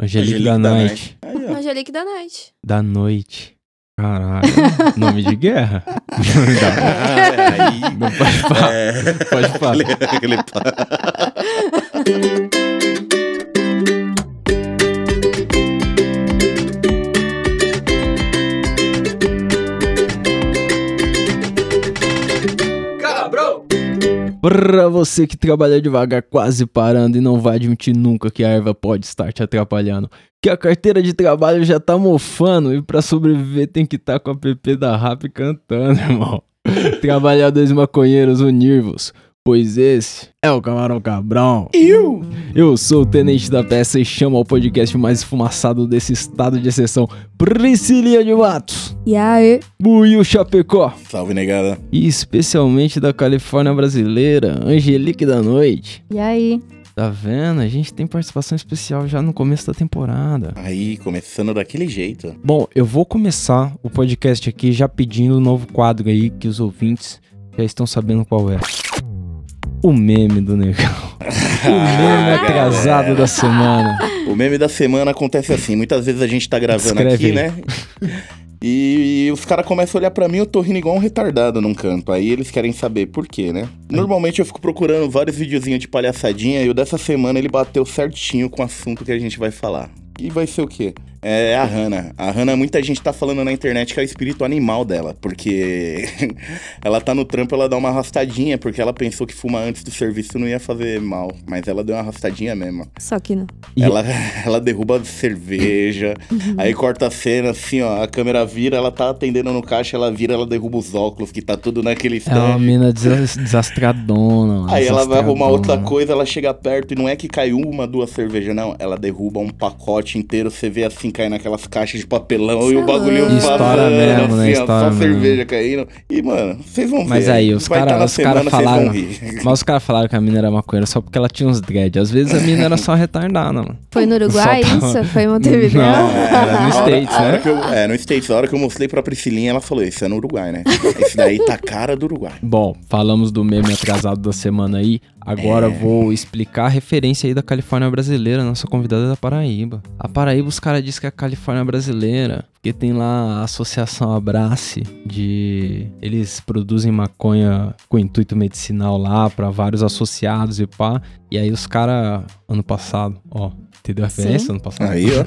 Angelique, da, Night. Aí, ó. Angelique da Night. Da noite. Caralho. Nome de guerra. Aí, Não pode falar. é, Pode falar. Pra você que trabalha devagar, quase parando e não vai admitir nunca que a erva pode estar te atrapalhando. Que a carteira de trabalho já tá mofando e pra sobreviver tem que estar com a PP da Rap cantando, irmão. Trabalhadores maconheiros unir-vos, pois esse é o Camarão Cabrão. Eu sou o Tenente da Peça e chamo ao podcast mais esfumaçado desse estado de exceção, Priscilia de Matos, E aí? Buiu Chapecó. Salve, negada. E especialmente da Califórnia brasileira, Angelique da Noite. E aí? Tá vendo? A gente tem participação especial já no começo da temporada. Aí, começando daquele jeito. Bom, eu vou começar o podcast aqui já pedindo um novo quadro aí que os ouvintes já estão sabendo qual é. O meme do negão. O meme atrasado da semana. O meme da semana acontece assim. Muitas vezes a gente tá gravando Descreve aqui, né? E os caras começam a olhar pra mim, eu tô rindo igual um retardado num canto. Aí eles querem saber por quê, né? Normalmente eu fico procurando vários videozinhos de palhaçadinha e o dessa semana ele bateu certinho com o assunto que a gente vai falar. E vai ser o quê? É a Hannah. A Hannah, muita gente tá falando na internet que é o espírito animal dela, porque ela tá no trampo, ela dá uma arrastadinha, porque ela pensou que fumar antes do serviço não ia fazer mal, mas ela deu uma arrastadinha mesmo. Só que não. Ela, ela derruba cerveja, aí corta a cena assim, ó, a câmera vira, ela tá atendendo no caixa, ela vira, ela derruba os óculos, que tá tudo naquele É uma stand. mina desa- desastradona. mano, Aí ela vai arrumar outra desastradona. coisa, ela chega perto e não é que cai uma, duas cervejas, não. Ela derruba um pacote inteiro, você vê assim, cair naquelas caixas de papelão e é o bagulho louco. Estoura vazando, mesmo, né? assim, ó, Estoura só mesmo. cerveja caindo. E, mano, vocês vão ver. Mas aí, os Vai cara- tá cara falaram-. Mas os caras falaram que a mina era maconheira só porque ela tinha uns dread. Às vezes a mina era só retardada, mano. Foi no Uruguai tava- isso? Foi em Montevideo? Não, era no States, né? que eu- é, no States. A hora que eu mostrei pra Priscilinha, ela falou, isso é no Uruguai, né? Esse daí tá cara do Uruguai. Bom, falamos do meme atrasado da semana aí. Agora É. vou explicar a referência aí da Califórnia brasileira. Nossa convidada é da Paraíba. A Paraíba, os caras dizem que é a Califórnia brasileira. Porque tem lá a Associação Abrace de. Eles produzem maconha com intuito medicinal lá pra vários associados e pá. E aí os caras, ano passado, ó. Entendeu a referência? Ano passado. Aí, ó.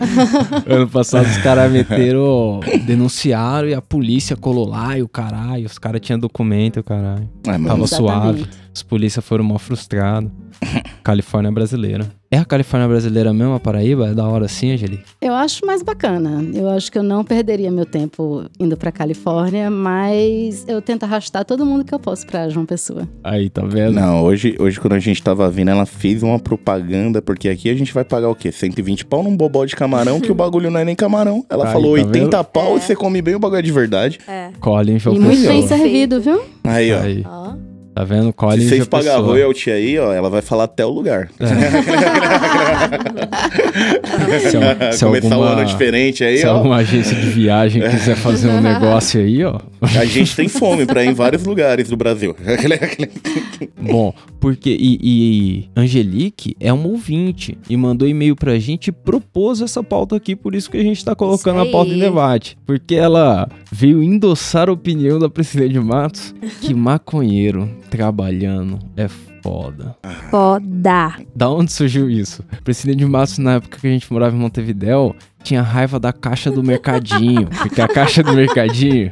Ano passado os caras meteram, denunciaram e a polícia colou lá e o caralho. Os caras tinham documento o caralho. Ah, Tava Exatamente. suave. Os polícia foram mal frustrados. Califórnia brasileira. É a Califórnia brasileira mesmo, a Paraíba? É da hora assim, Angelique? Eu acho mais bacana. Eu acho que eu não perderia meu tempo indo pra Califórnia, mas eu tento arrastar todo mundo que eu posso pra João Pessoa. Aí, tá vendo? Não, hoje, hoje quando a gente tava vindo, ela fez uma propaganda, porque aqui a gente vai pagar o quê? 120 pau num bobó de camarão, que o bagulho não é nem camarão. Ela Aí, falou tá 80 pau É. e você come bem o bagulho é de verdade. É. Colin João e muito bem servido, viu? Aí, ó. Aí, Ó. tá vendo? Colin Se vocês pagar royalty aí, ó, ela vai falar até o lugar. Se, al- se Começar alguma, ano diferente aí, se ó. alguma agência de viagem quiser fazer um negócio aí, ó. A gente tem fome pra ir em vários lugares do Brasil. Bom, porque e, e Angelique é uma ouvinte e mandou e-mail pra gente e propôs essa pauta aqui, por isso que a gente tá colocando a pauta em debate. Porque ela veio endossar a opinião da Priscila de Matos que maconheiro trabalhando é foda. Foda. Da onde surgiu isso? Priscila de Matos, na época que a gente morava em Montevidéu, tinha raiva da caixa do mercadinho. porque a caixa do mercadinho.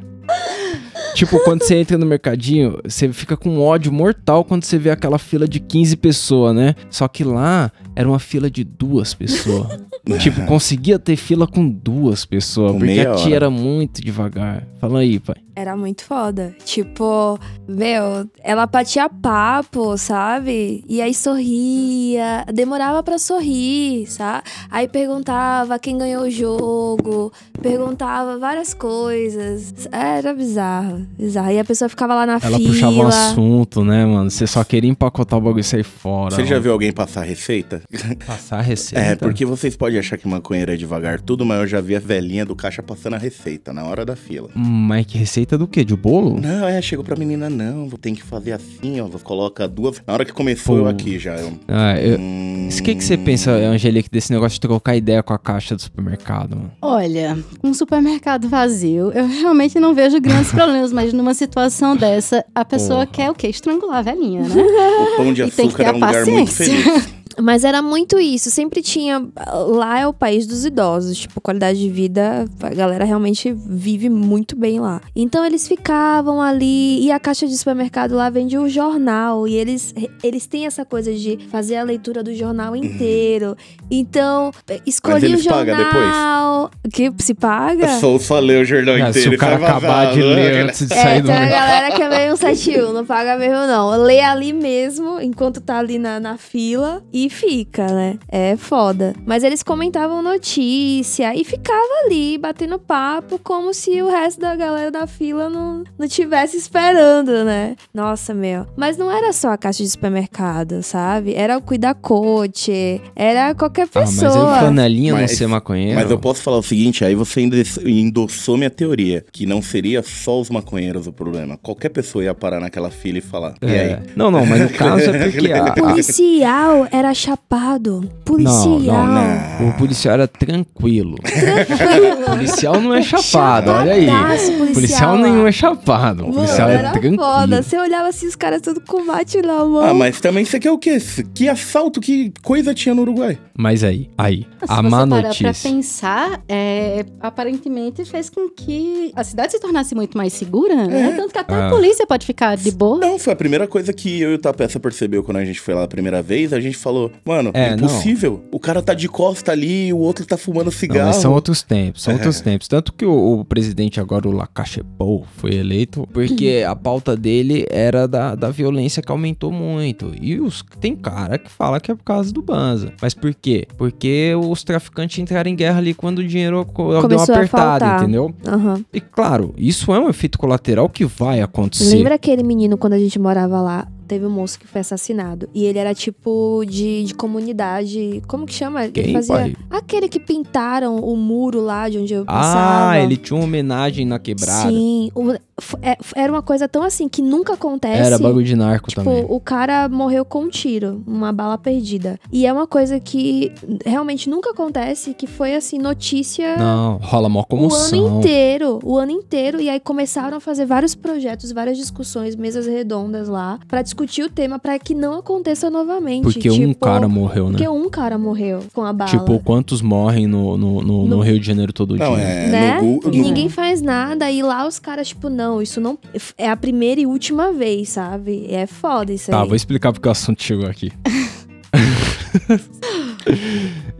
Tipo, quando você entra no mercadinho, você fica com ódio mortal quando você vê aquela fila de 15 pessoas, né? Só que lá era uma fila de duas pessoas. tipo, conseguia ter fila com duas pessoas, Com porque a tia hora. era muito devagar. Fala aí, pai. Era muito foda. Tipo, meu, ela batia papo, sabe? E aí sorria, demorava pra sorrir, sabe? Aí perguntava quem ganhou o jogo, perguntava várias coisas. Era bizarro, bizarro. E a pessoa ficava lá na Ela fila. puxava um assunto, né, mano? Você só queria empacotar o bagulho e sair fora. Você já mano. viu alguém passar receita? Passar receita? É, porque vocês podem achar que maconheiro é devagar tudo, mas eu já vi a velhinha do caixa passando a receita na hora da fila. Hum, Mas que receita receita do quê? De bolo? Não, é, chegou pra menina, não, tem que fazer assim, ó. Você coloca duas. Na hora que começou, Pô. eu aqui já. Eu, Ah, eu... hum, O que, que você pensa, Angelique, desse negócio de trocar ideia com a caixa do supermercado, mano? Olha, um supermercado vazio, eu realmente não vejo grandes problemas, mas numa situação dessa, a pessoa Porra. quer o quê? Estrangular a velhinha, né? O pão de tem que açúcar ter é um a lugar muito paciência. feliz. Mas era muito isso, sempre tinha. Lá é o país dos idosos, tipo, qualidade de vida, a galera realmente vive muito bem lá. Então eles ficavam ali, e a caixa de supermercado lá vende o jornal, e eles, eles têm essa coisa de fazer a leitura do jornal inteiro. Então, escolhi o jornal. Que se paga? É só, só ler o jornal Ah, inteiro se o cara acabar de né? ler antes de É, sair do tem a galera que é meio 171, não paga mesmo não. Lê ali mesmo, enquanto tá ali na, na fila e fica, né? É foda. Mas eles comentavam notícia e ficava ali, batendo papo, como se o resto da galera da fila não, não tivesse esperando, né? Nossa, meu. Mas não era só a caixa de supermercado, sabe? Era o cuidar coach, era qualquer Ah, mas pessoa. o flanelinha não Mas- ser maconheiro. Mas eu posso falar o seguinte, aí você endoss- endossou minha teoria, que não seria só os maconheiros o problema. Qualquer pessoa ia parar naquela fila e falar, e É. aí? Não, não, mas no caso é porque a- a, Policial era chapado. Policial. Não, não. O policial era tranquilo. O policial não é chapado, olha aí. Policial Policial nenhum é chapado. O Mano, policial é era tranquilo. foda. Você olhava assim, os caras tudo com mate na mão. Ah, mas também você quer o quê? Que assalto, que coisa tinha no Uruguai? Mas aí, aí, Se a má parar pra notícia. pensar, é, aparentemente fez com que a cidade se tornasse muito mais segura, né? Tanto que até Ah. a polícia pode ficar de boa. Não, foi a primeira coisa que eu e o Tapeça percebeu quando a gente foi lá a primeira vez. A gente falou, mano, É, é impossível. O cara tá de costa ali, o outro tá fumando Não, cigarro. mas são outros tempos, são É. outros tempos. Tanto que o, o presidente agora, o Lacachepou, foi eleito porque a pauta dele era da, da violência que aumentou muito. E os, tem cara que fala que é por causa do Banza. Mas por quê? Porque os traficantes entraram em guerra ali quando o dinheiro deu uma Começou a apertada, faltar. entendeu? Aham. E claro, isso é um efeito colateral que vai acontecer. Lembra aquele menino quando a gente morava lá? Teve um moço que foi assassinado. E ele era tipo de, de comunidade. Como que chama? ele Quem, fazia. pai? Aquele que pintaram o muro lá de onde eu passava. Ah, ele tinha uma homenagem na quebrada. Sim. O- é- era uma coisa tão assim que nunca acontece. Era bagulho de narco Tipo, também. o cara morreu com um tiro, uma bala perdida. E é uma coisa que realmente nunca acontece, que foi assim, notícia Não, rola mó o comoção. ano inteiro. O ano inteiro. E aí começaram a fazer vários projetos, várias discussões, mesas redondas lá, pra discutir o tema, pra que não aconteça novamente. Porque um Tipo, cara morreu, né? Porque um cara morreu com a bala. Tipo, quantos morrem no, no, no, no No- Rio de Janeiro todo Não, dia? é. né? No, E ninguém faz nada. E lá os caras, tipo, não, isso não. É a primeira e última vez, sabe? É foda isso Tá, aí. vou explicar porque o assunto chegou aqui.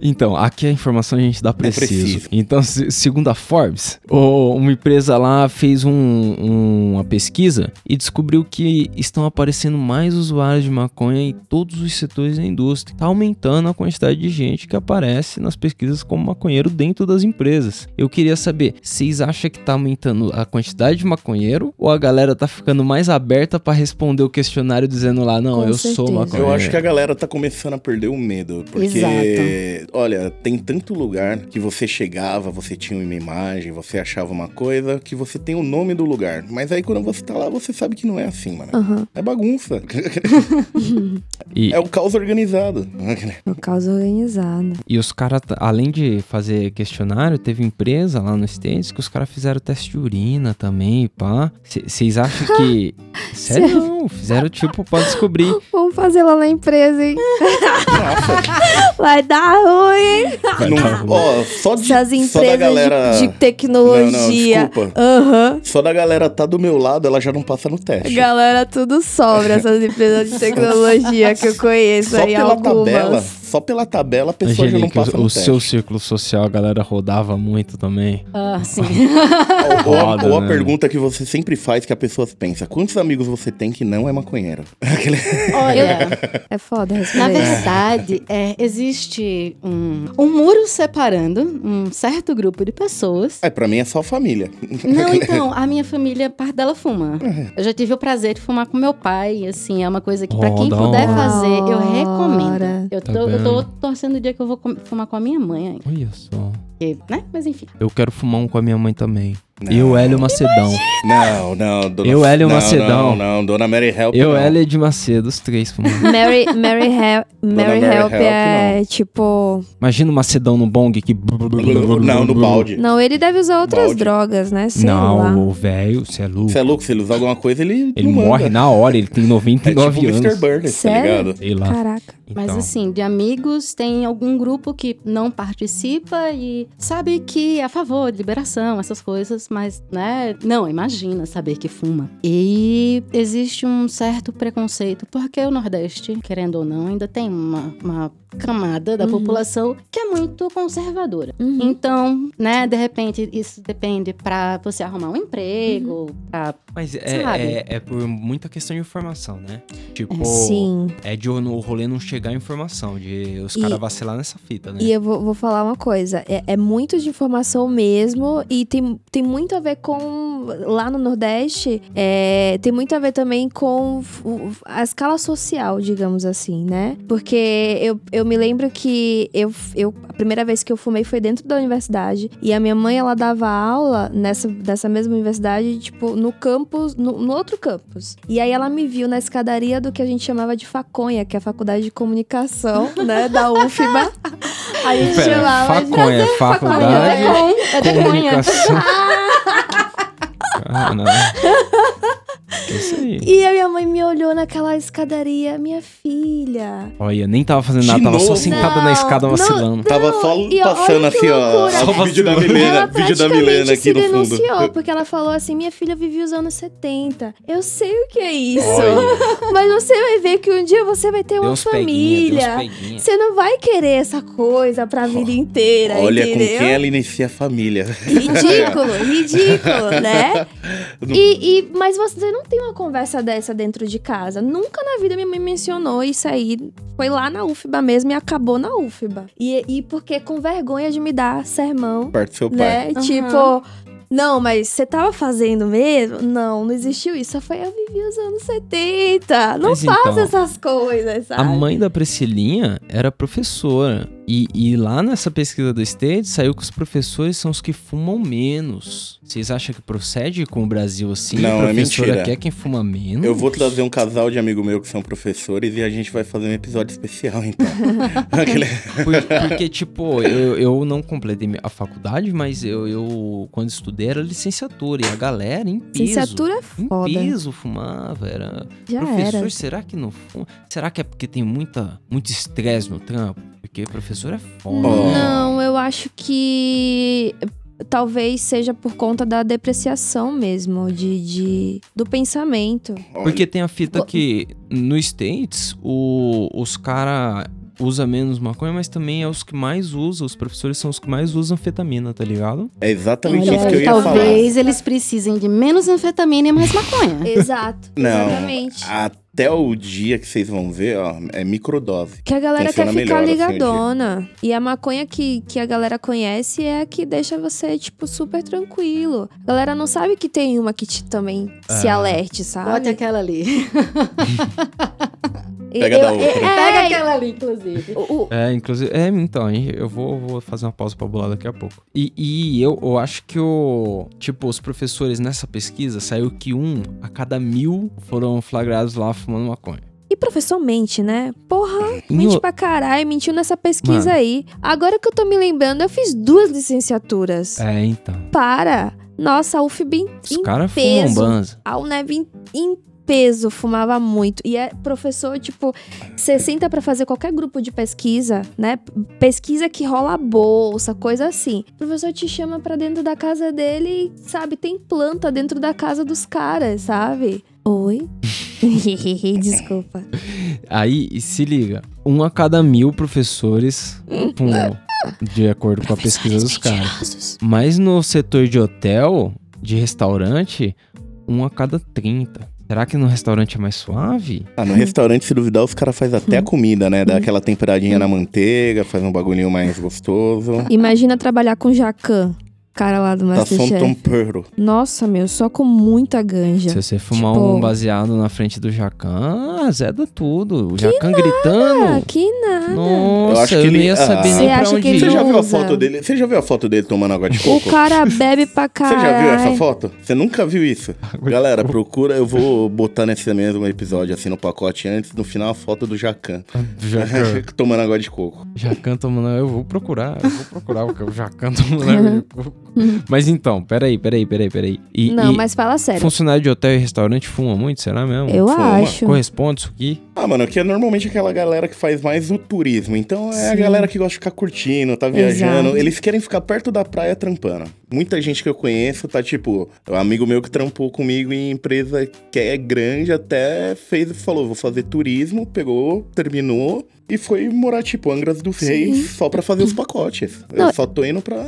então, aqui a informação a gente dá preciso. preciso. Então, se- segundo a Forbes, uma empresa lá fez um- uma pesquisa e descobriu que estão aparecendo mais usuários de maconha em todos os setores da indústria. Tá aumentando a quantidade de gente que aparece nas pesquisas como maconheiro dentro das empresas. Eu queria saber, vocês acham que tá aumentando a quantidade de maconheiro ou a galera tá ficando mais aberta pra responder o questionário dizendo lá, não, Com eu sou certeza. maconheiro? Eu acho que a galera tá começando a perder o medo. Porque, Exato. Olha, tem tanto lugar que você chegava, você tinha uma imagem, você achava uma coisa, que você tem o nome do lugar. Mas aí quando você tá lá, você sabe que não é assim, mano. Aham. É bagunça. E, é o caos organizado. O caos organizado. e os caras, além de fazer questionário, teve empresa lá no States que os caras fizeram teste de urina também, pá. Vocês acham que... Sério, não. Fizeram tipo pra descobrir. Vamos fazer lá na empresa, hein? Nossa. Vai dar ruim, hein? Não- ó, só, de, Essas só da empresas galera. de, de tecnologia. Não, não, desculpa. Aham. Só da galera tá do meu lado, ela já não passa no teste. Galera, tudo sobra essas empresas de tecnologia que eu conheço Só aí pela algumas. tabela, só pela tabela a pessoa já não Angelique, passa o, no o teste. seu círculo social, a galera rodava muito também. Ah, sim. Ou, ou a- né? pergunta que você sempre faz que a pessoa pensa: quantos amigos você tem que não é maconheiro? Olha, É foda na verdade, é, existe um, um muro separando um certo grupo de pessoas. É, pra mim é só família. Não, então, a minha família, parte dela fuma. Eu já tive o prazer de fumar com meu pai, assim, é uma coisa que pra Oh, quem puder hora. fazer, eu recomendo. Eu Tá tô, eu tô torcendo o dia que eu vou fumar com a minha mãe, ainda, Olha só. porque, né? Mas enfim. Eu quero fumar um com a minha mãe também. Eu, Hélio Macedão. Não, não. Dona, Eu, Hélio não, Macedão. Não, não, Dona Mary Help. Eu, não. Hélio de Macedo, os três. Mary, Mary, Hel Mary, Mary Help, Help, é tipo. Imagina o Macedão no bong que. Não, no balde. Não, ele deve usar outras Balde. drogas, né? Sei lá. Não, o velho, você é louco. Você é louco, se ele usar alguma coisa, ele. Ele não morre na hora, ele tem É 99 tipo o Mr. anos. Burns, tá ligado? Sei lá. Caraca. Mas Então, assim, de amigos, tem algum grupo que não participa e sabe que é a favor de liberação, essas coisas, mas, né, não, imagina saber que fuma. E existe um certo preconceito, porque o Nordeste, querendo ou não, ainda tem uma, uma camada da Uhum. população que é muito conservadora. Uhum. Então, né, de repente, isso depende pra você arrumar um emprego, pra Mas é, é, é por muita questão de informação, né? Tipo, Sim. é de o o rolê não chegar informação, de os caras vacilar nessa fita, né? E eu vou, vou falar uma coisa, é, é muito de informação mesmo e tem, tem muito a ver com, lá no Nordeste, é, tem muito a ver também com a escala social, digamos assim, né? Porque eu, eu me lembro que eu, eu, a primeira vez que eu fumei foi dentro da universidade e a minha mãe, ela dava aula nessa, nessa mesma universidade, tipo, no campus, no, no outro campus. E aí ela me viu na escadaria do que a gente chamava de faconha, que é a faculdade de comunicação, né, da UFBA. A gente Pera, chamava de... faconha, é faculdade, é de cunha. comunicação. Caralho. É Isso aí. E a minha mãe me olhou naquela escadaria, minha filha. Olha, nem tava fazendo De nada, tava só sentada na Não, escada não. vacilando. Tava só e passando olha que assim, ó. loucura. ó, O vídeo da Vacilando. Milena, ela vídeo da praticamente Milena aqui se no fundo. denunciou, porque ela falou assim, minha filha vivia os anos 70. Eu sei o que é isso. Olha, Mas você vai ver que um dia você vai ter deu uma uns peguinha, deu uns família. peguinha. Você não vai querer essa coisa pra vida inteira, Olha com entendeu? quem ela inicia a família. Ridículo, ridículo, né? Não- E, e- mas você não tem uma conversa dessa dentro de casa. Nunca na vida minha mãe mencionou isso aí. Foi lá na UFBA mesmo e acabou na UFBA. E, e porque com vergonha de me dar sermão, Parte do seu pai. né? Aham. Tipo, não, mas você tava fazendo mesmo? Não, não existiu isso. Só foi eu vivi os anos 70. Não Mas faça então, essas coisas, sabe? A mãe da Priscilinha era professora. E, e lá nessa pesquisa do State saiu que os professores são os que fumam menos. Vocês acham que procede com o Brasil assim? Não, a é professora mentira. quer quem fuma menos? Eu vou trazer um casal de amigo meu que são professores e a gente vai fazer um episódio especial, então. Aquele- Por- porque, tipo, eu, eu não completei a faculdade, mas eu, eu, quando estudei, era licenciatura. E a galera em peso. Licenciatura é Em foda. peso fumava. Era. Já professor, era. será que não fuma? Será que é porque tem muita, muito estresse no trampo? Porque professor é foda. Não, eu acho que talvez seja por conta da depreciação mesmo, de, de- do pensamento. Porque tem a fita que no States, o, os cara usa menos maconha, mas também é os que mais usam, os professores são os que mais usam anfetamina, tá ligado? É exatamente Olha, isso que eu ia falar. talvez eles precisem de menos anfetamina e mais maconha. Exato. Não, Exatamente. até o dia que vocês vão ver, ó, é microdose. Que a galera Funciona quer ficar melhor, assim, ligadona. e a maconha que, que a galera conhece é a que deixa você, tipo, super tranquilo. A galera não sabe que tem uma que te também se Ah. alerte, sabe? Bote aquela ali. E- Pega da eu- outra. é- Pega é, aquela ali, inclusive. o- o- É, inclusive, é, então, hein, eu vou, vou fazer uma pausa pra bolar daqui a pouco. E, e eu, eu acho que o, tipo, os professores nessa pesquisa saiu que um a cada mil foram flagrados lá fumando maconha. E professor mente, né? Porra, Em mente o- pra caralho, mentiu nessa pesquisa Mano. aí. Agora que eu tô me lembrando, eu fiz duas licenciaturas. É, então. Para! Nossa, a UFB em, Os em caras fumam banza. A UNEV em, em peso fumava muito. E é professor, tipo, você senta pra fazer qualquer grupo de pesquisa, né? Pesquisa que rola bolsa, coisa assim. O professor te chama pra dentro da casa dele e, sabe, tem planta dentro da casa dos caras, sabe? Oi? Desculpa. Aí, se liga, um a cada mil professores fumam, de acordo com a pesquisa dos caras. Mas no setor de hotel, de restaurante, um a cada 30. Será que no restaurante é mais suave? Ah, no restaurante, se duvidar, os caras fazem até a comida, né? Dá aquela temperadinha na manteiga, faz um bagulhinho mais gostoso. Imagina trabalhar com jacan. Cara lá do Tá Masterchef. Tom Perro. Nossa, meu, só com muita ganja. Se você fumar Tipo- um baseado na frente do Jacan, azeda tudo. O Jacan Ah, gritando. que nada. Nossa, Eu acho eu, que não ele- ia saber ah, nem Você pra acha onde ir. Você já viu a foto dele? Você já viu a foto dele tomando água de O coco? cara bebe pra Você caralho. já viu essa foto? Você nunca viu isso? Galera, procura, eu vou botar nesse mesmo episódio, assim, no pacote antes, no final, a foto do Jacan. Jacan, tomando água de coco. Jacan tomando. Eu vou procurar, eu vou procurar o o Jacan tomando água de coco. Mas então, peraí, peraí, peraí, peraí. E, Não, e mas fala sério. funcionário de hotel e restaurante fuma muito, será mesmo? Eu Fuma. acho. Corresponde isso aqui? Ah, mano, que é normalmente aquela galera que faz mais o turismo. Então é a Sim. galera que gosta de ficar curtindo, tá viajando. Exato. Eles querem ficar perto da praia trampando. Muita gente que eu conheço tá tipo, um amigo meu que trampou comigo em empresa que é grande, até fez, falou, vou fazer turismo, pegou, terminou e foi morar tipo Angras dos Sim. Reis só pra fazer os pacotes. Não, eu só tô indo pra.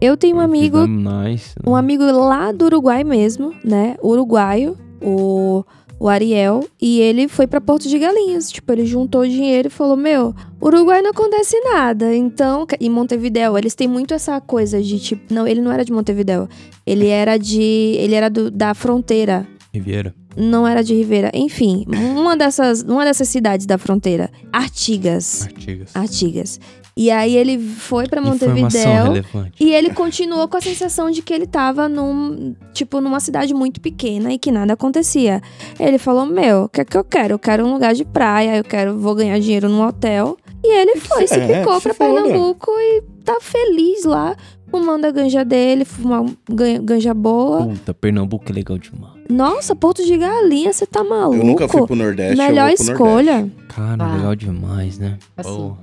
Eu tenho um amigo, Nice. um amigo lá do Uruguai mesmo, né? Uruguaio, o, o Ariel, e ele foi pra Porto de Galinhas. Tipo, ele juntou dinheiro e falou: Meu, Uruguai não acontece nada. Então, em Montevidéu, eles têm muito essa coisa de tipo. Não, ele não era de Montevidéu. Ele era de. Ele era do- da fronteira. Riviera. Não era de Ribeira. Enfim, uma dessas, uma dessas cidades da fronteira. Artigas. Artigas. Artigas. E aí ele foi pra Informação Montevidéu. E ele continuou com a sensação de que ele tava num, tipo, numa cidade muito pequena e que nada acontecia. Ele falou: Meu, o que é que eu quero? Eu quero um lugar de praia, eu quero, vou ganhar dinheiro num hotel. E ele foi, se É, ficou se pra foda. Pernambuco e tá feliz lá, fumando a ganja dele, fumar gan- ganja boa. Puta, Pernambuco é legal demais. Nossa, Porto de Galinha, você tá maluco? Eu nunca fui pro Nordeste. eu Melhor vou pro Nordeste. escolha. Cara, Ah. legal demais, né? Assim. Porra.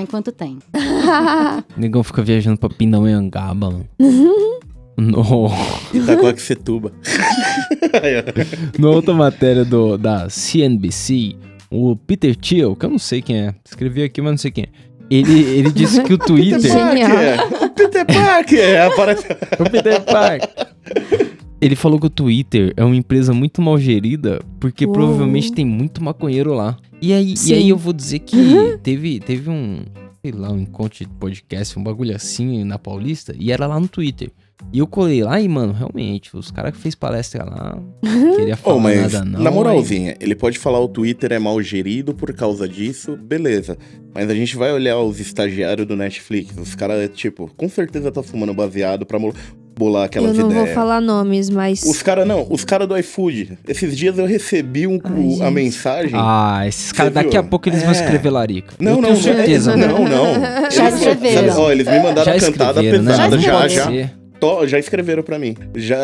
Enquanto tem. O negão fica viajando pra Pindamonhangaba, mano. no, Itacoaxetuba. na outra matéria do, da CNBC, o Peter Thiel, que eu não sei quem é, escrevi aqui, mas não sei quem é. Ele, ele disse que o Twitter. Peter Parker! O Peter Parker! Aparece... o Peter Parker. Ele falou que o Twitter é uma empresa muito mal gerida, porque Uou. provavelmente tem muito maconheiro lá. E aí, e aí eu vou dizer que teve, teve um, sei lá, um encontro de podcast, um bagulho assim na Paulista, e era lá no Twitter. E eu colei lá e, mano, realmente, os caras que fez palestra lá, não queria falar Oh, mas, nada não. na moralzinha, ele pode falar o Twitter é mal gerido por causa disso, beleza. Mas a gente vai olhar os estagiários do Netflix, os caras, tipo, com certeza tá fumando baseado pra bolar Eu aquelas não vou falar nomes, mas. Os caras, não, os caras do iFood. Esses dias eu recebi um- Ai, a mensagem. Ah, esses caras, daqui a pouco eles vão É. escrever larica. Não, eu não, certeza, é, não, não. Já Eles- escreveram. sabe, ó, eles me mandaram Já a cantada né? pesada, Já já, escreveram. já. Escreveram pra mim. Já,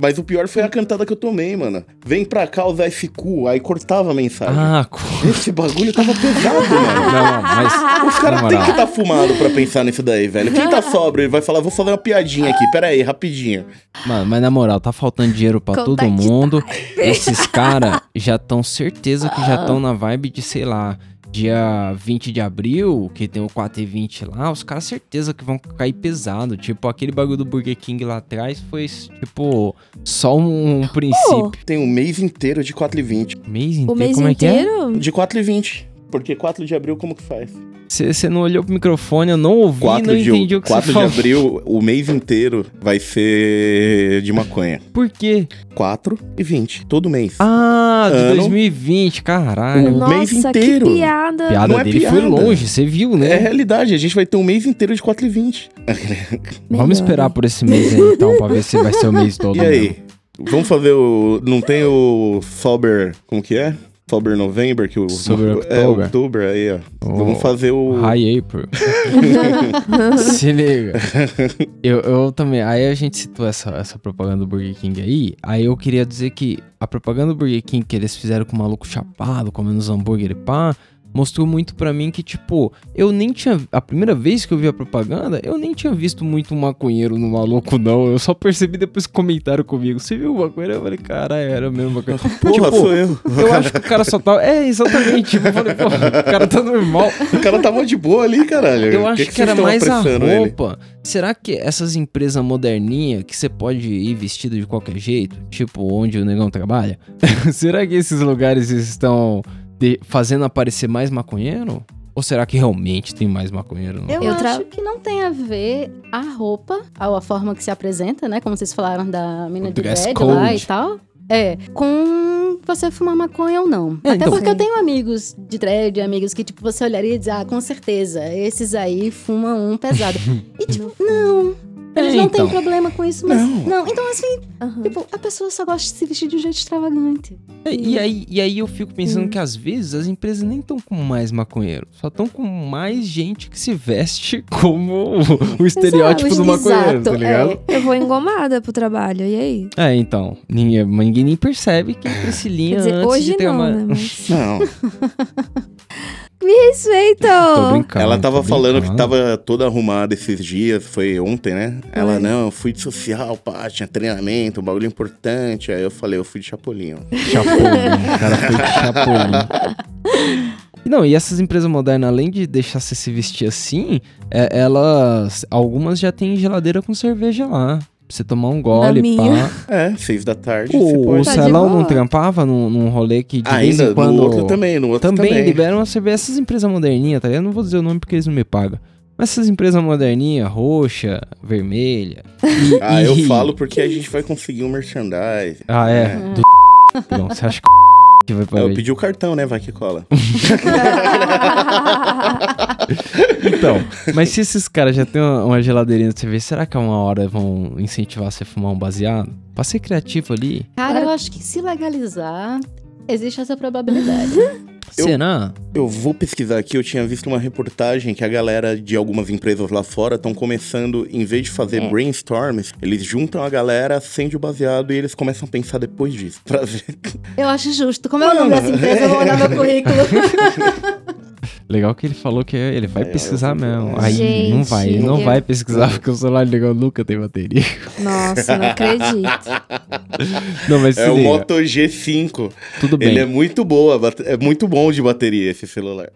mas o pior foi a cantada que eu tomei, mano. Vem pra cá usar esse cu, aí cortava a mensagem. Ah, cu- Esse bagulho tava pesado, mano. não, mas... Os caras têm que estar tá fumado pra pensar nisso daí, velho. Quem tá sóbrio, ele vai falar, vou fazer uma piadinha aqui, pera aí, rapidinho. Mano, mas na moral, tá faltando dinheiro pra todo mundo. Esses caras já estão certeza que já estão na vibe de, sei lá, dia 20 de abril, que tem o 4 e 20 lá, os caras certeza que vão cair pesado. Tipo, aquele bagulho do Burger King lá atrás foi, tipo, só um, princípio. Tem um mês inteiro de 4 e 20. Mês inteiro, O mês como é que é? inteiro? De 4 e 20. Porque 4 de abril, como que faz? Você não olhou pro microfone, eu não ouvi, 4 não de, entendi o que você 4 de falou. abril, o mês inteiro vai ser de maconha. Por quê? 4 e 20, todo mês. Ah, de Ano. 2020, caralho. Um Nossa, mês que inteiro. piada. A piada não é dele foi piada. longe, você viu, né? É realidade, a gente vai ter um mês inteiro de 4 e 20. Vamos esperar por esse mês aí, então, pra ver se vai ser o mês todo E aí? mesmo. Vamos fazer o. Não tem o Sober. Como que é? Sober November, que o. Sober É, October. outubro aí, ó. O Vamos fazer o. High April. Se liga. Eu, eu também. Aí a gente citou essa, essa propaganda do Burger King aí. Aí eu queria dizer que a propaganda do Burger King que eles fizeram com o maluco chapado, comendo os hambúrguer e pá. Mostrou muito pra mim que, tipo, eu nem tinha. A primeira vez que eu vi a propaganda, eu nem tinha visto muito um maconheiro no maluco, não. Eu só percebi depois que comentaram comigo. Você viu o maconheiro? Eu falei, caralho, era mesmo maconheiro. Porra, tipo, sou eu. Eu acho que o cara só tava. É, exatamente. Tipo, eu falei, pô, o cara tá normal. O cara tava de boa ali, caralho. Eu acho que, que, vocês era mais a apressando ele? roupa. Será que essas empresas moderninhas que você pode ir vestido de qualquer jeito, tipo onde o negão trabalha, será que esses lugares estão de- fazendo aparecer mais maconheiro? Ou será que realmente tem mais maconheiro? Não? Eu, Eu acho que não tem a ver a roupa, ou a forma que se apresenta, né? Como vocês falaram da mina O de dread lá code. e tal. É, com você fumar maconha ou não. É, Até então- porque eu tenho amigos de dread, amigos que, tipo, você olharia e dizer, ah, com certeza, esses aí fumam um pesado. e, tipo, não. Eles É, não então. têm problema com isso, mas. Não. Não, então assim, Aham. tipo, a pessoa só gosta de se vestir de um jeito extravagante. É, E aí, e aí eu fico pensando Hum. que às vezes as empresas nem estão com mais maconheiro, só estão com mais gente que se veste como o, o estereótipo Exato, do maconheiro, tá exato, ligado? Eu vou engomada pro trabalho, e aí? É, então, ninguém, ninguém nem percebe que a Priscilinha Quer dizer, antes hoje de não, trabalhar... né? Mas... Não. Me respeita! Tô brincando. Ela tava tô falando que tava toda arrumada esses dias, foi ontem, né? Ela, não, eu fui de social, pá, tinha treinamento, um bagulho importante. Aí eu falei, eu fui de chapolinho. Chapolin, o cara foi de Chapolin. Não, e essas empresas modernas, além de deixar você se vestir assim, é- elas. Algumas já tem geladeira com cerveja lá. Pra você tomar um gole, minha. pá. É, seis da tarde, você O, o. Tá Celão não trampava num, num rolê que de vez Ainda, em quando. no outro também, no outro também, também. liberam uma cerveja. Essas empresas moderninhas, tá ligado? Eu não vou dizer o nome porque eles não me pagam. Mas essas empresas moderninhas, roxa, vermelha. e- Ah, eu e- falo porque a gente vai conseguir um merchandise. Ah, é. É. Do... Não, você acha que que vai É, pagar eu pedi o cartão, né? Vai que cola. Então, mas se esses caras já têm uma, uma geladeirinha de cerveja, será que a uma hora vão incentivar você a fumar um baseado? Pra ser criativo ali? Cara, eu acho que se legalizar, existe essa probabilidade. Eu- Será? Eu vou pesquisar aqui, eu tinha visto uma reportagem que a galera de algumas empresas lá fora estão começando, em vez de fazer É. brainstorms, eles juntam a galera, acende o baseado e eles começam a pensar depois disso. Pra ver. Eu acho justo. Como é o nome dessa empresa? Eu vou mandar meu currículo. Legal que ele falou que ele vai É, pesquisar eu mesmo. Aí Gente, não vai, ele não eu- vai pesquisar porque o celular ligou nunca tem bateria. Nossa, não acredito. Não, mas É o liga, Moto G5. tudo bem. Ele é muito boa, é muito bom de bateria esse celular.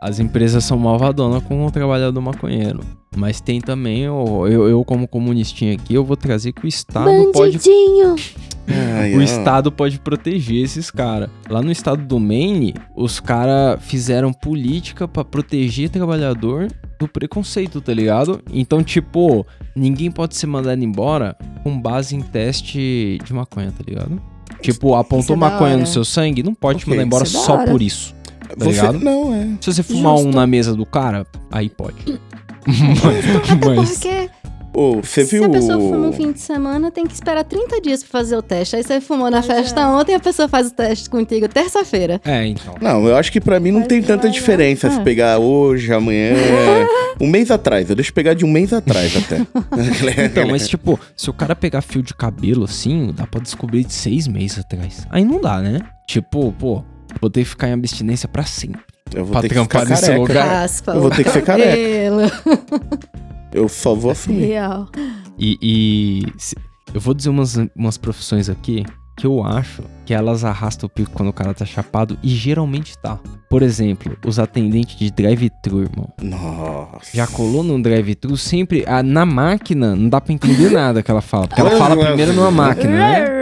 As empresas são malvadonas com o trabalhador maconheiro. Mas tem também, o- eu, eu como comunistinha aqui, eu vou trazer que o Estado pode Bandidinho! Ai, O ó. Estado pode proteger esses caras. Lá no estado do Maine, os caras fizeram política pra proteger trabalhador do preconceito, tá ligado? Então, tipo, ninguém pode ser mandado embora com base em teste de maconha, tá ligado? Tipo, apontou é maconha no seu sangue, não pode te Ok, mandar embora é só por isso. Tá Você, ligado? não, é. Se você fumar um Justo. na mesa do cara, aí pode. mas, Porque Ô, você se viu. a pessoa fuma um fim de semana, tem que esperar 30 dias pra fazer o teste. Aí você fumou na Pois festa é. ontem, a pessoa faz o teste contigo terça-feira. é, então. Não, eu acho que pra mim não Mas tem tanta lá. diferença se É. pegar hoje, amanhã. um mês atrás. Eu deixo pegar de um mês atrás até. Então, mas tipo, se o cara pegar fio de cabelo assim, dá pra descobrir de seis meses atrás. Aí não dá, né? Tipo, pô, vou ter que ficar em abstinência pra sempre. Eu vou pra ter que ficar careca. lugar. Raspa Eu vou ter que ser careca. Eu só vou assumir. Real. E, e se- eu vou dizer umas, umas profissões aqui que eu acho que elas arrastam o pico quando o cara tá chapado e geralmente tá. Por exemplo, os atendentes de drive-thru, irmão. Nossa. Já colou num drive-thru sempre. ah, na máquina, não dá pra entender nada que ela fala. Porque ela fala primeiro numa máquina, né?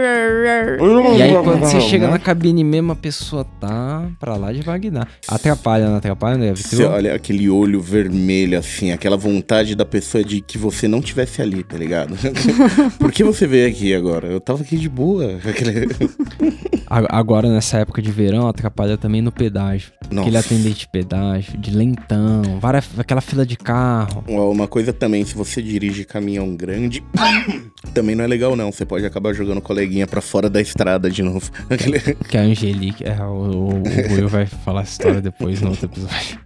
E aí quando você chega na cabine mesmo, a pessoa tá pra lá de Bagdá. Atrapalha, não atrapalha, né? Você olha aquele olho vermelho, assim, aquela vontade da pessoa de que você não tivesse ali, tá ligado? Por que você veio aqui agora? Eu tava aqui de boa. Aquele- A- Agora, nessa época de verão, atrapalha também no pedágio. Aquele Nossa. atendente de pedágio, de lentão, várias, aquela fila de carro. Uma coisa também, se você dirige caminhão grande, também não é legal não. Você pode acabar jogando coleguinha pra fora da estrada de novo. Aquele- Que a Angelique. É, o, o, Will vai falar essa história depois no outro episódio.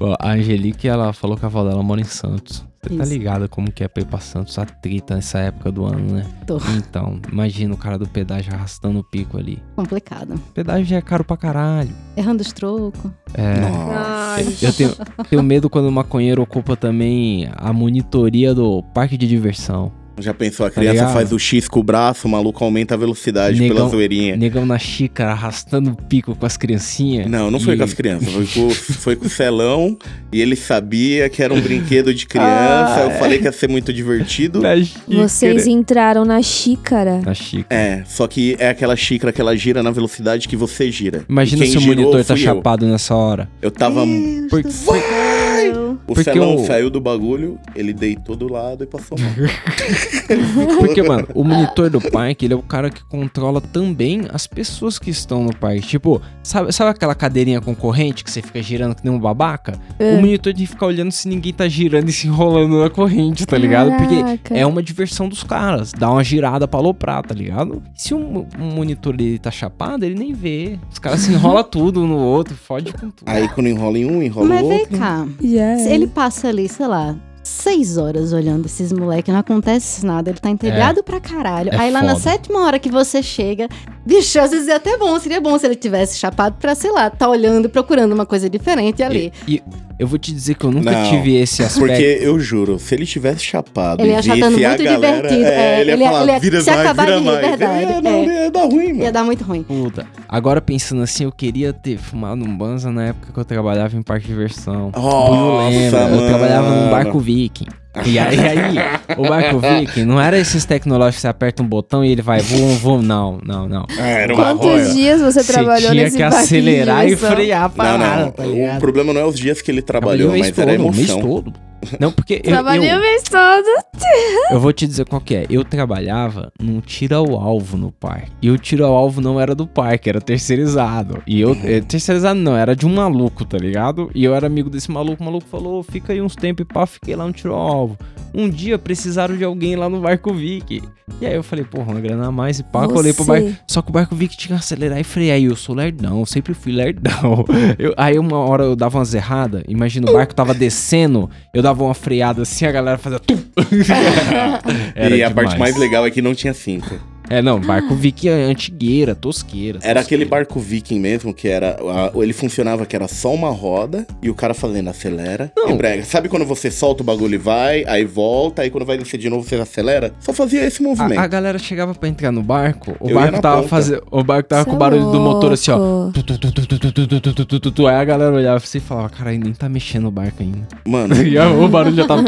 Ó, a Angelique, ela falou que a avó dela mora em Santos. Você tá ligado como que é pra ir pra Santos a trita nessa época do ano, né? Tô. Então, imagina o cara do pedágio arrastando o pico ali. Complicado. Pedágio já é caro pra caralho. Errando os trocos. É. Nossa. Eu tenho, tenho medo quando o maconheiro ocupa também a monitoria do parque de diversão. Já pensou, a Tá criança ligado? faz o X com o braço, o maluco aumenta a velocidade Negão- pela zoeirinha. Negão na xícara, arrastando o pico com as criancinhas. Não, não foi E- com as crianças, foi com, foi com o Celão e ele sabia que era um brinquedo de criança. Ah, eu falei que ia ser muito divertido. Vocês entraram na xícara. Na xícara. É, só que é aquela xícara que ela gira na velocidade que você gira. Imagina se o monitor tá eu. chapado nessa hora. Eu tava. Deus Por- por-. O Porque Celão o- saiu do bagulho, ele deitou do lado e passou mal. Porque, mano, o monitor do parque, ele é o cara que controla também as pessoas que estão no parque. Tipo, sabe, sabe aquela cadeirinha concorrente que você fica girando que nem um babaca? É. O monitor tem que ficar olhando se ninguém tá girando e se enrolando na corrente, tá ligado? Porque Caraca. é uma diversão dos caras. Dá uma girada pra aloprar, tá ligado? Se um, um monitor ele tá chapado, ele nem vê. Os caras se enrolam tudo um no outro, fode com tudo. Aí quando enrola em um, enrola Mas o vem outro. cá. Já Se é. Ele passa ali, sei lá, seis horas olhando esses moleques, não acontece nada. Ele tá entediado pra caralho. É Aí lá na sétima hora que você chega, bicho, às vezes é até bom, seria bom se ele tivesse chapado pra, sei lá, tá olhando, procurando uma coisa diferente ali. E, e eu vou te dizer que eu nunca Não, tive esse aspecto. Porque eu juro, se ele tivesse chapado Ele e ia achar visse muito galera, divertido, é, é, ele ia ele ia- falar, ele ia vira se mais, acabar vira mais. verdade, É, não, é. ia dar ruim, mano. Ia dar muito ruim. Puta, agora pensando assim, eu queria ter fumado um Banza na época que eu trabalhava em parque de diversão. Nossa, lembra, eu mano. trabalhava num barco viking. E aí, aí, o barco viking não era esses tecnológicos que você aperta um botão e ele vai voam, voam. Não, não, não. É, era uma Quantos roia. dias você trabalhou tinha nesse que acelerar e frear a Não, parada, não. tá o problema não é os dias que ele trabalhou, mas era a todo, o mês emoção. todo. Não, porque eu, Trabalhei eu, o mês todo. eu vou te dizer qual que é. Eu trabalhava num tiro ao alvo no parque. E o tiro ao alvo não era do parque, era terceirizado. E eu. eh, terceirizado não, era de um maluco, tá ligado? E eu era amigo desse maluco. O maluco falou: fica aí uns tempos e pá, fiquei lá no tiro ao alvo. Um dia precisaram de alguém lá no barco Vic. E aí eu falei, porra, uma grana a mais e pá, colei pro barco. Só que o barco Vic tinha que acelerar e frear. E eu sou lerdão, eu sempre fui lerdão. Eu- aí uma hora eu dava umas erradas. Imagina o barco tava descendo, eu dava uma freada assim, a galera fazia. E a parte mais legal é que não tinha cinta. É, não, barco viking é antigueira, tosqueira. Era tosqueira. aquele barco viking mesmo, que era. A, ele funcionava que era só uma roda e o cara fazendo acelera não. e brega. Sabe quando você solta o bagulho e vai, aí volta, aí quando vai descer de novo você acelera? Só fazia esse movimento. A, a galera chegava pra entrar no barco, o Eu barco tava fazendo. O barco tava com o barulho do motor assim, ó. Tu, tu, tu, aí a galera olhava assim e falava, cara, nem tá mexendo o barco ainda. Mano. e o barulho já tava.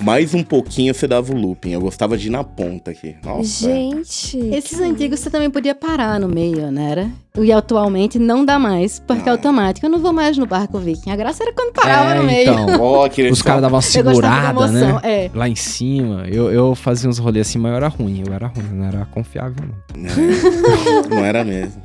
Mais um pouquinho você dava o looping. Eu gostava de ir na ponta aqui. Nossa. Gente. Esses antigos você também podia parar no meio, né? Era? E atualmente não dá mais, porque é automático. Eu não vou mais no barco viking. A graça era quando parava É, no meio. então. Os caras davam uma da segurada, emoção, né? é. Lá em cima, eu, eu fazia uns rolês assim, mas eu era ruim. Eu era ruim, eu não era confiável, não. Não, não era mesmo.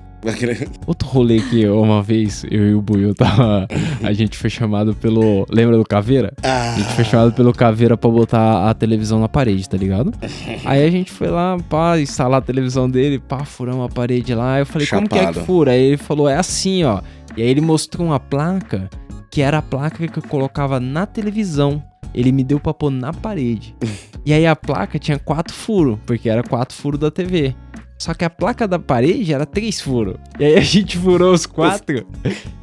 Outro rolê que uma vez, eu e o Buiu tava. A gente foi chamado pelo. Lembra do Caveira? Ah, A gente foi chamado pelo Caveira pra botar a televisão na parede, tá ligado? Aí a gente foi lá, pá, instalar a televisão dele, pá, furamos a parede lá. Eu falei, como que é que Chapado. fura? Aí ele falou, é assim, ó. E aí ele mostrou uma placa, que era a placa que eu colocava na televisão. Ele me deu pra pôr na parede. E aí a placa tinha quatro furos, porque era quatro furos da TV. Só que a placa da parede era três furos. E aí a gente furou os quatro.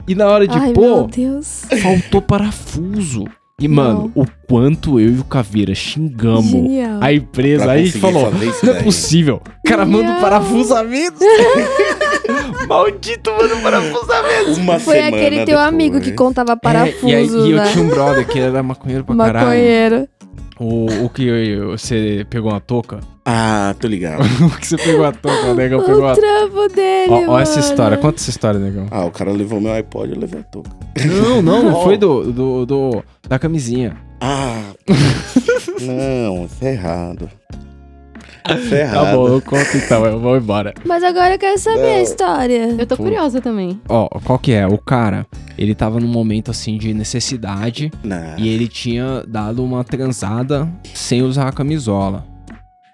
E na hora de Ai, meu pôr, Deus. faltou parafuso. E, Não. mano, o quanto eu e o Caveira xingamos Genial. a empresa. pra Aí a gente falou: não é possível. O cara manda o Genial. parafusamento. Maldito manda o parafusamento. Uma Foi aquele teu depois. amigo que contava parafuso, É, e, aí, e eu né? tinha um brother que era maconheiro pra caralho. Maconheiro. O, o que eu- você pegou uma touca? Ah, tô ligado. o que você pegou a touca? O negão pegou O a. trampo dele, Ó, ó essa mano. história. Conta essa história, negão. Ah, o cara levou meu iPod e eu levei a touca. Não, não, não foi do, do, do- da camisinha. Ah, não, isso é errado. Isso é errado. Tá bom, eu conto então, eu vou embora. Mas agora eu quero saber a Não. história. Eu tô Pô. curiosa também. Ó, qual que é? O cara, ele tava num momento assim de necessidade Não. e ele tinha dado uma transada sem usar a camisola.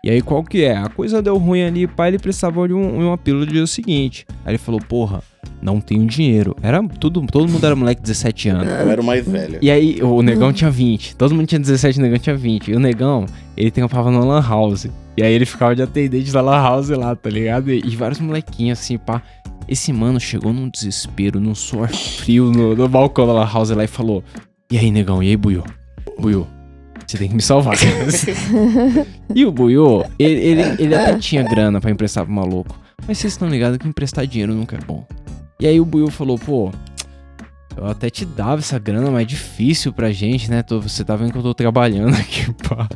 E aí qual que é? A coisa deu ruim ali, pai, ele precisava de, um, de uma pílula do dia seguinte. Aí ele falou, porra, não tenho dinheiro. Era tudo, todo mundo era moleque de 17 anos. Eu era o mais velho. E aí o negão tinha 20. Todo mundo tinha 17, o negão tinha 20. E o negão, ele trampava na lan house. E aí ele ficava de atendente da lan house lá, tá ligado? E, e vários molequinhos assim, pá. Esse mano chegou num desespero, num suor frio no, no balcão da lan house lá e falou: E aí, negão? E aí, Buiu? Buiu, Você tem que me salvar. e o Buiô, ele, ele, ele até tinha grana pra emprestar pro maluco. Mas vocês estão ligados que emprestar dinheiro nunca é bom. E aí o Buiô falou, pô, eu até te dava essa grana, mas é difícil pra gente, né? Tô- Você tá vendo que eu tô trabalhando aqui, pá.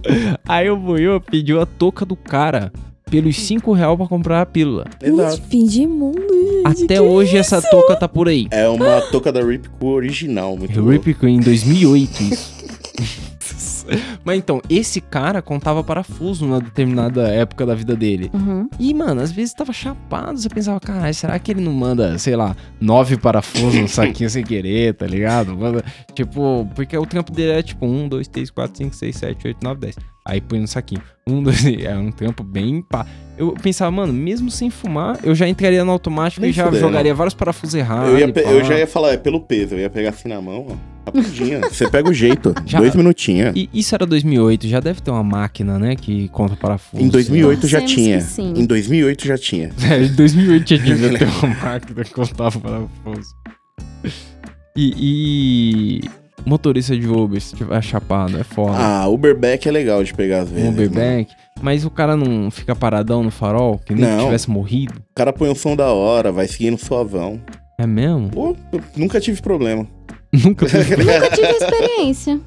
Aí o Buiô pediu a touca do cara pelos 5 reais pra comprar a pílula. Exato. Fim de mundo, gente. Até que hoje essa touca tá por aí. É uma touca da Rip Crew original, muito. Rip Crew em 2008 isso. Mas então, esse cara contava parafuso numa determinada época da vida dele. Uhum. E, mano, às vezes tava chapado, você pensava, caralho, será que ele não manda, sei lá, nove parafusos no saquinho sem querer, tá ligado? Manda, tipo, porque o trampo dele é tipo um, dois, três, quatro, cinco, seis, sete, oito, nove, dez. Aí põe no saquinho. Um, dois, é um trampo bem pá. Eu pensava, mano, mesmo sem fumar, eu já entraria no automático Nem e já fudendo. jogaria vários parafusos errados. Eu, ia eu já ia falar, é pelo peso, eu ia pegar assim na mão, ó. Rapidinho. Você pega o jeito. Já- Dois minutinhos. E isso era 2008, já deve ter uma máquina, né, que conta parafuso. Em 2008 já tinha. sim. Em 2008 já tinha. É, em 2008 já devia ter uma máquina que contava parafuso. E, e motorista de Uber, se tiver chapado, é foda. Ah, Uberback é legal de pegar às vezes. Uber mano. Bank, mas o cara não fica paradão no farol, que nem Não. que tivesse morrido. O cara põe um som da hora, vai seguindo suavão. É mesmo? Pô, eu nunca tive problema. Nunca, Nunca tive experiência.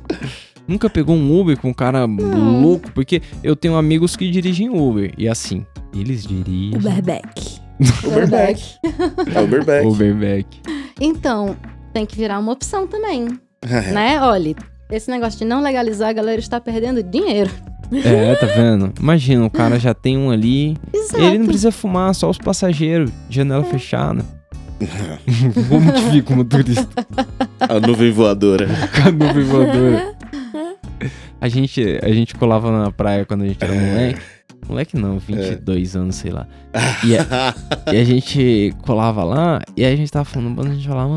nunca pegou um Uber com um cara louco, porque eu tenho amigos que dirigem Uber, e assim, eles dirigem Uberback. Uberback. É Uberback. Uber Back. Então, tem que virar uma opção também, né? Olha, esse negócio de não legalizar, a galera está perdendo dinheiro. É, tá vendo? Imagina, o cara já tem um ali, Exato. Ele não precisa fumar, só os passageiros, janela fechada. Como que fica o motorista A nuvem voadora. a nuvem voadora? A gente, a gente colava na praia quando a gente era moleque. Moleque não, 22 anos, sei lá. E a, e a gente colava lá, e aí a gente tava falando, mano, a gente falava,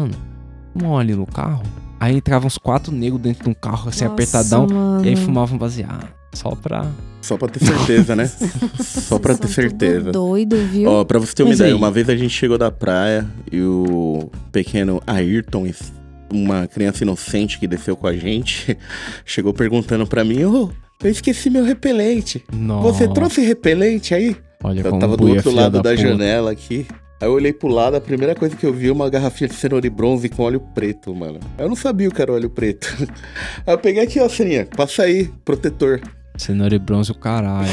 mano, ali no carro. Aí entravam uns quatro negros dentro de um carro, assim, Nossa, apertadão, mano. e aí fumavam baseado. Só pra. Só pra ter certeza, né? Só pra ter certeza. doido, viu? Ó, pra você ter uma Mas ideia, aí- uma vez a gente chegou da praia e o pequeno Ayrton, uma criança inocente que desceu com a gente, chegou perguntando pra mim, ô, eu esqueci meu repelente. Nossa. Você trouxe repelente aí? Olha Eu como tava do outro lado da, puta. janela aqui. Aí eu olhei pro lado, a primeira coisa que eu vi é uma garrafinha de cenoura e bronze com óleo preto, mano. Eu não sabia o que era óleo preto. Aí eu peguei aqui, ó, Ceninha, passa aí, protetor. Cenoura e bronze, o caralho.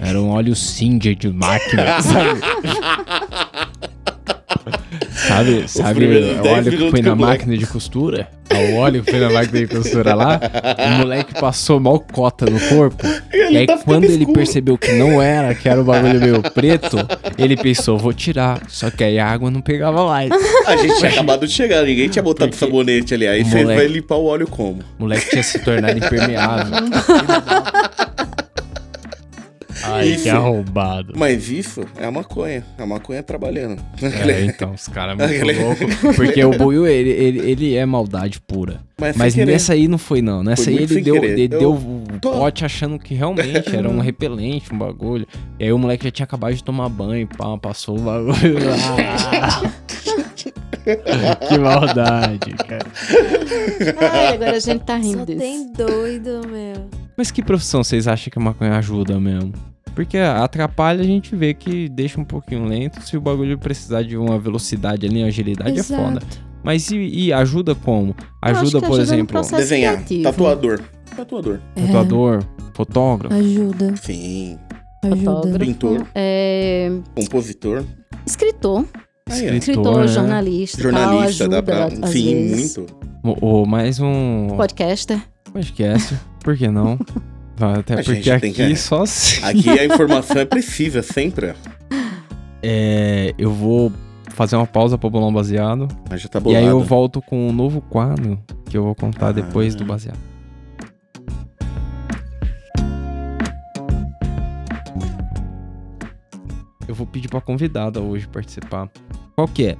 Era um óleo Singer de máquina, sabe? sabe, sabe o 10 óleo que põe que na máquina de costura? É o óleo que põe na máquina de costura lá. O moleque passou mal cota no corpo. E aí, tá quando ele escuro. percebeu que não era, que era o bagulho meio preto, ele pensou, vou tirar. Só que aí a água não pegava mais. A gente tinha acabado de chegar, ninguém tinha botado Porque sabonete ali. Aí você vai limpar o óleo como? O moleque tinha se tornado impermeável. Ai, Isso. que arrombado. Mas isso é a maconha. A maconha trabalhando. É, então, os caras muito loucos. Porque o Buiu, ele, ele, ele é maldade pura. Mas, Mas nessa aí não foi, não. Nessa Foi aí ele deu, querer. ele Eu deu o tô- pote achando que realmente era um repelente, um bagulho. E aí o moleque já tinha acabado de tomar banho, pá, passou o bagulho lá. que maldade, cara. Ai, agora a gente tá Só rindo disso. tem doido, meu. Mas que profissão vocês acham que a maconha ajuda mesmo? Porque atrapalha a gente vê que deixa um pouquinho lento. Se o bagulho precisar de uma velocidade ali, uma agilidade, é foda. Exato. Mas e, e ajuda como? Ajuda, por ajuda exemplo. Desenhar. criativo. Tatuador. Tatuador. tatuador, fotógrafo. É, ajuda, Sim. ajuda. Fotógrafo. Pintor. É, Compositor. escritor. Escritor, né? jornalista, Jornalista, tal, dá ajuda, pra. às Sim, vezes. muito. O, o- mais um Podcaster. podcast. Por que não? Até A porque aqui que- só se... Aqui a informação é precisa, sempre. É, eu vou fazer uma pausa pra bolar um baseado. Mas já tá E bolado. aí eu volto com um novo quadro que eu vou contar Ah. depois do baseado. Eu vou pedir pra convidada hoje participar. Qual que é?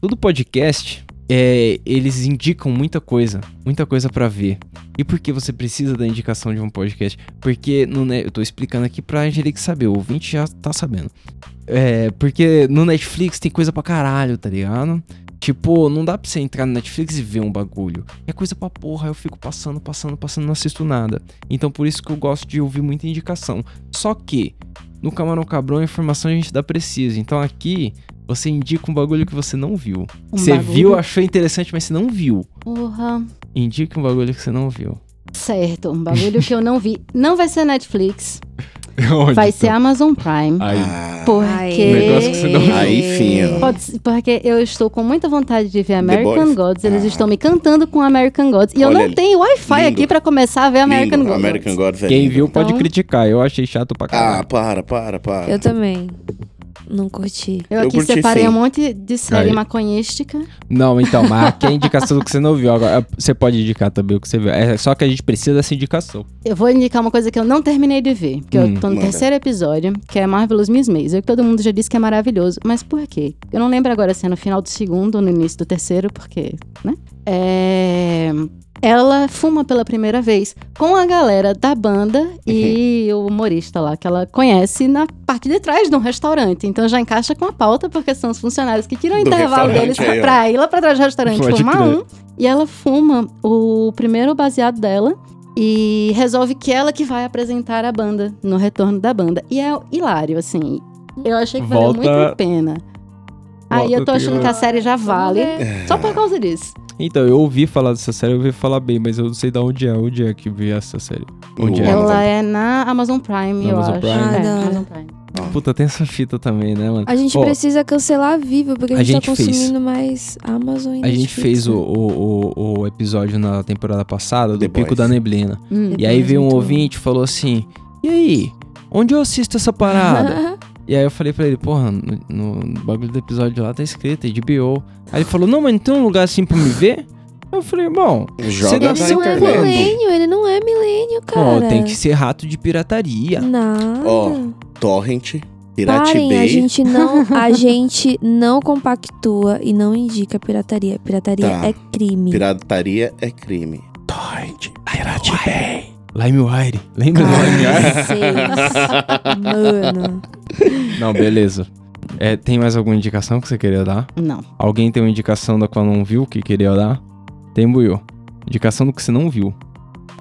Todo podcast, é, eles indicam muita coisa, muita coisa pra ver. E por que você precisa da indicação de um podcast? Porque no, eu tô explicando aqui pra Angelique saber, o ouvinte já tá sabendo. É, porque no Netflix tem coisa pra caralho, tá ligado? Tipo, não dá pra você entrar no Netflix e ver um bagulho. É coisa pra porra, eu fico passando, passando, passando, não assisto nada. Então por isso que eu gosto de ouvir muita indicação. Só que, no Camarão Cabrão a informação a gente dá precisa. Então aqui, você indica um bagulho que você não viu. Um você bagulho- viu, achou interessante, mas você não viu. Porra. Indique um bagulho que você não viu. Certo, um bagulho que eu não vi. Não vai ser Netflix, Onde vai ser tá? Amazon Prime. Aí. Ah, Porque. Negócio que você não viu. Aí. Pode ser- porque eu estou com muita vontade de ver American? Gods. Eles Ah. estão me cantando com American Gods. E eu Olha não ali. tenho Wi-Fi Lindo. aqui pra começar a ver American lindo. Gods. American Gods é Quem lindo. viu pode Então- criticar. Eu achei chato pra Ah, caralho. para, para, para. Eu também. Não curti. Eu Eu aqui curti separei sim. um monte de série Aí. maconhística. Não, então, mas aqui é a indicação do que você não viu. Agora, você pode indicar também o que você viu. É só que a gente precisa dessa indicação. Eu vou indicar uma coisa que eu não terminei de ver. Porque Hum, eu tô no terceiro episódio, que é Marvelous Miss Maisel, que todo mundo já disse que é maravilhoso. Mas por quê? Eu não lembro agora se é no final do segundo ou no início do terceiro, porque, né? É... Ela fuma pela primeira vez com a galera da banda e o humorista lá, que ela conhece na parte de trás de um restaurante. Então já encaixa com a pauta, porque são os funcionários que tiram o intervalo deles aí, ó. pra ir lá pra trás do restaurante Pode fumar crer. um. E ela fuma o primeiro baseado dela e resolve que ela que vai apresentar a banda no retorno da banda. E é hilário, assim. Eu achei que valeu muito a pena. Aí eu tô achando que que a série já vale. ver. Só por causa disso. Então, eu ouvi falar dessa série, eu ouvi falar bem, mas eu não sei de onde é. Onde é que vi essa série? Onde é? Amazon. Ela é na Amazon Prime, Na eu Amazon acho. Prime? Ah, É, da hora. Amazon Prime. Puta, tem essa fita também, né, mano? A gente Ó, precisa cancelar a Viva, porque a a gente, tá gente fez. consumindo mais Amazon e A gente fez né? o, o, o, o episódio na temporada passada do The Pico Boys. da Neblina. Hum. E aí veio um ouvinte e falou assim: E aí? Onde eu assisto essa parada? e aí eu falei pra ele, porra, no, no bagulho do episódio lá tá escrito, HBO. Aí ele falou, não, mas não tem um lugar assim pra me ver? Eu falei, bom, Joga Você na nasceu Ele não é milênio, ele não é milênio, ó, cara. tem que ser rato de pirataria. Nada. Ó, Torrent, Pirate Parem, a gente não, a gente não compactua e não indica pirataria. Pirataria Tá. é crime. Pirataria é crime. Torrent, Pirate Bay. LimeWire. Lembra do LimeWire? Cacete. Mano. Não, beleza. É, tem mais alguma indicação que você queria dar? Não. Alguém tem uma indicação da qual não viu que queria dar? Tem, Buiu. Indicação do que você não viu.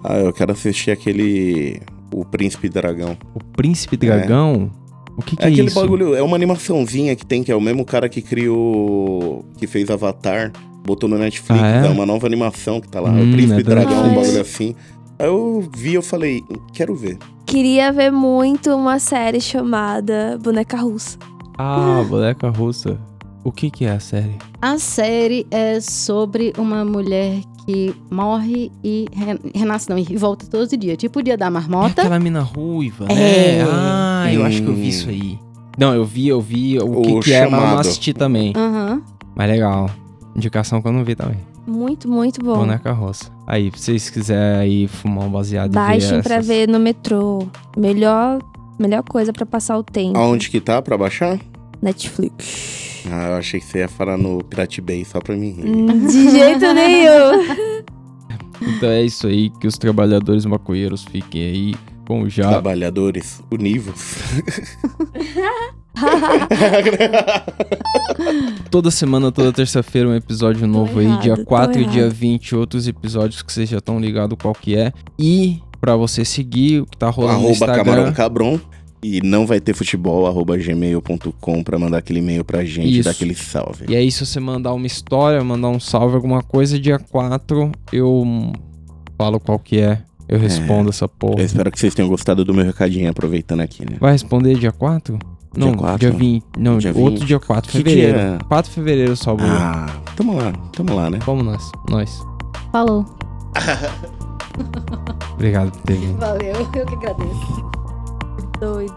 Ah, eu quero assistir aquele. O Príncipe Dragão. O Príncipe Dragão? O que, que É é, aquele isso? bagulho, é uma animaçãozinha que tem, que é o mesmo cara que criou. que fez Avatar, botou no Netflix. Ah, é? é? uma nova animação que tá lá. Hum, o Príncipe é Dragão, um bagulho assim. Aí eu vi, eu falei, quero ver. Queria ver muito uma série chamada Boneca Russa. Ah, boneca russa. O que que é a série? A série é sobre uma mulher que morre e re- renasce, não, e volta todos os dias. Tipo o dia da É marmota. aquela mina ruiva, É. né? Ah, eu acho que eu vi Hum. isso aí. Não, eu vi, eu vi o que, O que é, mas eu não assisti também. Aham. Mas legal. Indicação que eu não vi também. Muito, muito bom. Boneca roça. Aí, se vocês quiserem aí fumar um baseado e Baixem ver pra essas- ver no metrô. Melhor, melhor coisa pra passar o tempo. Aonde que tá pra baixar? Netflix. Ah, eu achei que você ia falar no Pirate Bay só pra mim rir. Hum, De jeito nenhum. Então é isso aí, que os trabalhadores maconheiros fiquem aí com já. Trabalhadores univos. Toda semana, toda terça-feira, um episódio novo aí. errado, Dia tô 4 e dia 20, outros episódios que vocês já estão ligados qual que é. E pra você seguir o que tá rolando no arroba Instagram. Camarão Cabron. E não vai ter futebol, arroba gmail.com pra mandar aquele e-mail pra gente, Isso. dar aquele salve. E aí, se você mandar uma história, mandar um salve, alguma coisa, dia 4 eu falo qual que é. Eu respondo essa porra. Eu espero que vocês tenham gostado do meu recadinho, aproveitando aqui, né? Vai responder dia 4? Não, Dia 4? dia 20. Não, Dia outro 20. dia 4 de fevereiro. dia? 4 de fevereiro só, Bruno. Ah, tamo lá, tamo lá, né? Vamos nós. Nós. Falou. Obrigado por ter vindo. Valeu, eu que agradeço. Doido.